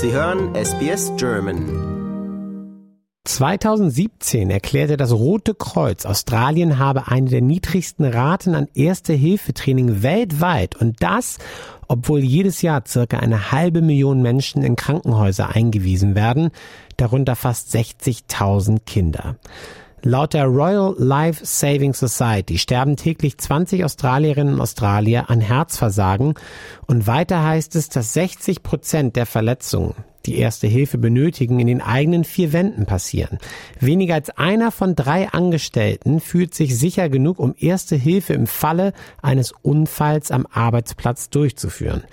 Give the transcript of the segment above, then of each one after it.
Sie hören SBS German. 2017 erklärte das Rote Kreuz, Australien habe eine der niedrigsten Raten an Erste-Hilfe-Training weltweit und das, obwohl jedes Jahr circa eine halbe Million Menschen in Krankenhäuser eingewiesen werden, darunter fast 60.000 Kinder. Laut der Royal Life Saving Society sterben täglich 20 Australierinnen und Australier an Herzversagen und weiter heißt es, dass 60 Prozent der Verletzungen die erste Hilfe benötigen, in den eigenen vier Wänden passieren. Weniger als einer von drei Angestellten fühlt sich sicher genug, um erste Hilfe im Falle eines Unfalls am Arbeitsplatz durchzuführen.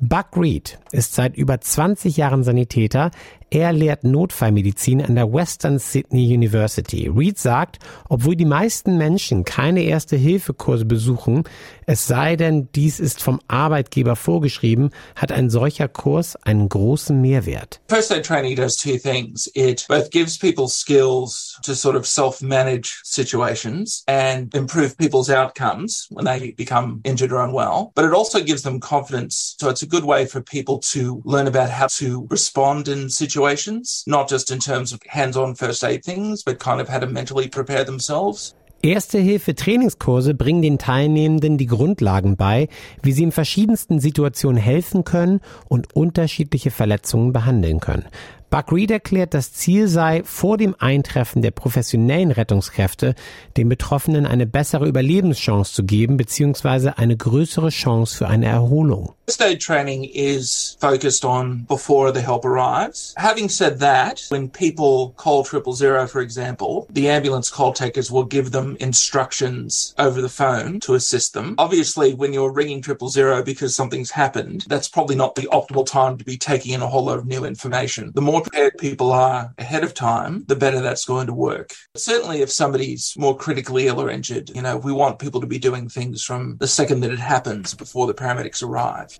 Buck Reed ist seit über 20 Jahren Sanitäter. Er lehrt Notfallmedizin an der Western Sydney University. Reed sagt, obwohl die meisten Menschen keine Erste-Hilfe-Kurse besuchen, es sei denn, dies ist vom Arbeitgeber vorgeschrieben, hat ein solcher Kurs einen großen Mehrwert. First aid training does two things. It both gives people skills to sort of self-manage situations and improve people's outcomes when they become injured or unwell, but it also gives them confidence. So it's a good way for people to learn about how to respond in situations, not just in terms of hands-on first aid things, but kind of how to mentally prepare themselves. Erste-Hilfe-Trainingskurse bringen den Teilnehmenden die Grundlagen bei, wie sie in verschiedensten Situationen helfen können und unterschiedliche Verletzungen behandeln können. Buck Reed erklärt, das Ziel sei, vor dem Eintreffen der professionellen Rettungskräfte den Betroffenen eine bessere Überlebenschance zu geben, beziehungsweise eine größere Chance für eine Erholung. First aid training is focused on before the help arrives. Having said that, when people call triple zero, for example, the ambulance call takers will give them instructions over the phone to assist them. Obviously, when you're ringing triple zero because something's happened, that's probably not the optimal time to be taking in a whole lot of new information. The more prepared people are ahead of time, the better that's going to work. Certainly, if somebody's more critically ill or injured, you know, we want people to be doing things from the second that it happens before the paramedics arrive.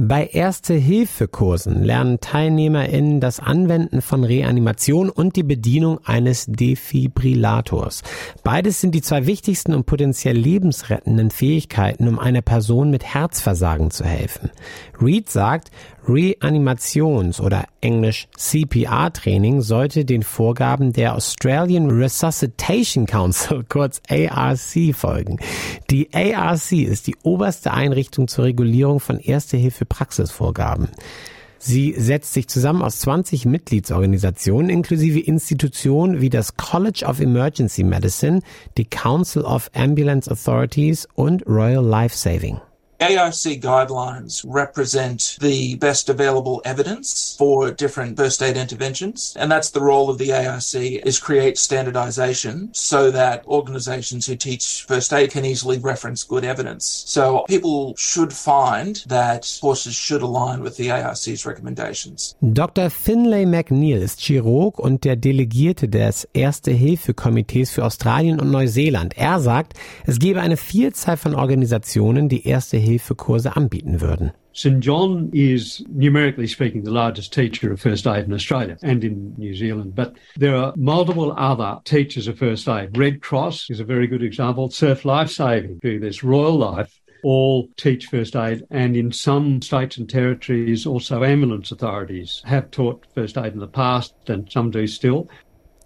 Bei Erste-Hilfe-Kursen lernen TeilnehmerInnen das Anwenden von Reanimation und die Bedienung eines Defibrillators. Beides sind die zwei wichtigsten und potenziell lebensrettenden Fähigkeiten, um einer Person mit Herzversagen zu helfen. Reed sagt, Reanimations- oder englisch CPR-Training sollte den Vorgaben der Australian Resuscitation Council, kurz ARC, folgen. Die ARC ist die oberste Einrichtung zur Regulierung von Erste-Hilfe-Praxisvorgaben. Sie setzt sich zusammen aus 20 Mitgliedsorganisationen inklusive Institutionen wie das College of Emergency Medicine, die Council of Ambulance Authorities und Royal Life Saving. ARC guidelines represent the best available evidence for different first aid interventions. And that's the role of the ARC is create standardization so that organizations who teach first aid can easily reference good evidence. So people should find that courses should align with the ARC's recommendations. Dr. Finlay McNeil ist Chirurg und der Delegierte des Erste-Hilfe-Komitees für Australien und Neuseeland. Er sagt, es gebe eine Vielzahl von Organisationen, die Erste Anbieten würden. St John is, numerically speaking, the largest teacher of first aid in Australia and in New Zealand. But there are multiple other teachers of first aid. Red Cross is a very good example. Surf Life Saving, this Royal Life, all teach first aid. And in some states and territories, also ambulance authorities have taught first aid in the past and some do still.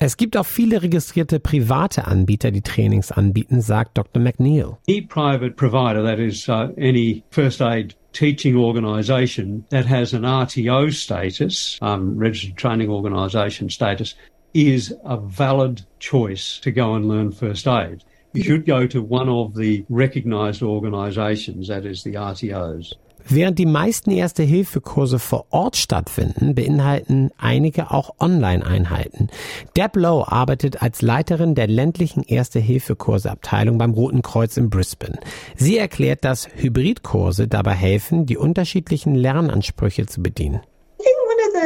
Es gibt auch viele registrierte private Anbieter, die Trainings anbieten, sagt Dr. McNeil. Any private provider, that is uh, any first aid teaching organisation that has an RTO status, um, registered training organisation status, is a valid choice to go and learn first aid. You should go to one of the recognised organisations, that is the RTOs. Während die meisten Erste-Hilfe-Kurse vor Ort stattfinden, beinhalten einige auch Online-Einheiten. Deb Lowe arbeitet als Leiterin der ländlichen Erste-Hilfe-Kurse-Abteilung beim Roten Kreuz in Brisbane. Sie erklärt, dass Hybridkurse dabei helfen, die unterschiedlichen Lernansprüche zu bedienen.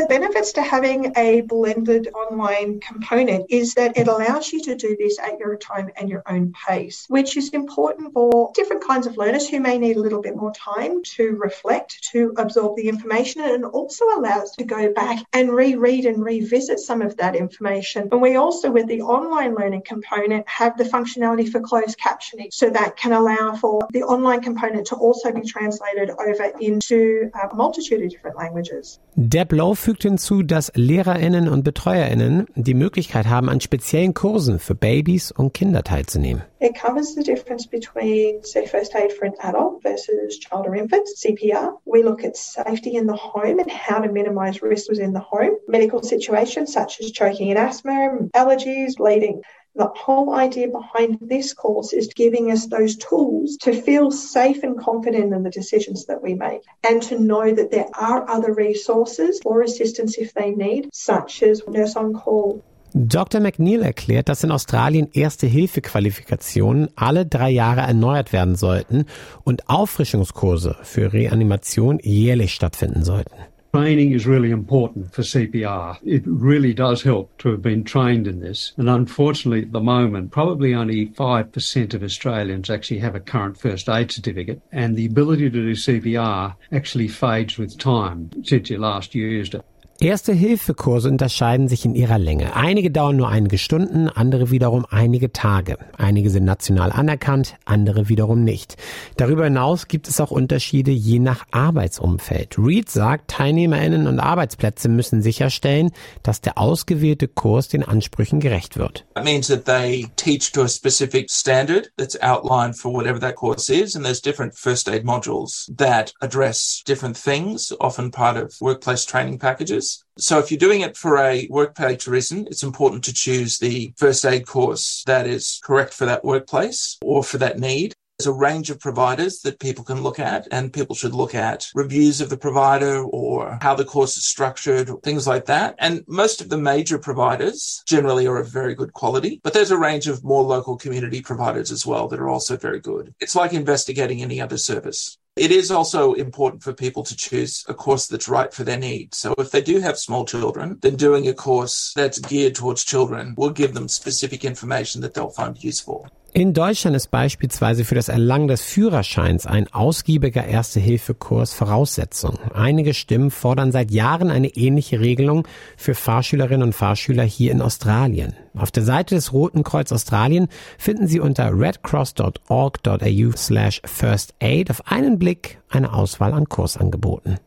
The benefits to having a blended online component is that it allows you to do this at your time and your own pace, which is important for different kinds of learners who may need a little bit more time to reflect, to absorb the information, and also allows to go back and reread and revisit some of that information. And we also, with the online learning component, have the functionality for closed captioning. So that can allow for the online component to also be translated over into uh, a multitude of different languages. Deb fügt hinzu, dass LehrerInnen und BetreuerInnen die Möglichkeit haben, an speziellen Kursen für Babys und Kinder teilzunehmen. It covers the difference between, say, first aid for an adult versus child or infant, CPR. We look at safety in the home and how to minimize risks within the home, medical situations such as choking and asthma, allergies, bleeding. The whole idea behind this course is giving us those tools to feel safe and confident in the decisions that we make and to know that there are other resources or assistance if they need, such as nurse on call. Dr. McNeil erklärt, dass in Australien Erste-Hilfe-Qualifikationen alle drei Jahre erneuert werden sollten und Auffrischungskurse für Reanimation jährlich stattfinden sollten. Training is really important for CPR. It really does help to have been trained in this. And unfortunately, at the moment, probably only 5% of Australians actually have a current first aid certificate. And the ability to do CPR actually fades with time since you last used it. Erste-Hilfe-Kurse unterscheiden sich in ihrer Länge. Einige dauern nur einige Stunden, andere wiederum einige Tage. Einige sind national anerkannt, andere wiederum nicht. Darüber hinaus gibt es auch Unterschiede je nach Arbeitsumfeld. Reed sagt, TeilnehmerInnen und Arbeitsplätze müssen sicherstellen, dass der ausgewählte Kurs den Ansprüchen gerecht wird. That means that they teach to a specific standard that's outlined for whatever that course is, and there's different first aid modules that address different things, often part of workplace training packages. So if you're doing it for a workplace reason, it's important to choose the first aid course that is correct for that workplace or for that need. There's a range of providers that people can look at and people should look at reviews of the provider or how the course is structured, things like that. And most of the major providers generally are of very good quality, but there's a range of more local community providers as well that are also very good. It's like investigating any other service. It is also important for people to choose a course that's right for their needs. So if they do have small children, then doing a course that's geared towards children will give them specific information that they'll find useful. In Deutschland ist beispielsweise für das Erlangen des Führerscheins ein ausgiebiger Erste-Hilfe-Kurs Voraussetzung. Einige Stimmen fordern seit Jahren eine ähnliche Regelung für Fahrschülerinnen und Fahrschüler hier in Australien. Auf der Seite des Roten Kreuz Australien finden Sie unter redcross.org.au slash first aid auf einen Blick eine Auswahl an Kursangeboten.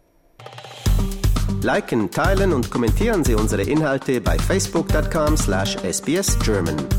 Liken, teilen und kommentieren Sie unsere Inhalte bei facebook.com slash sbsgerman.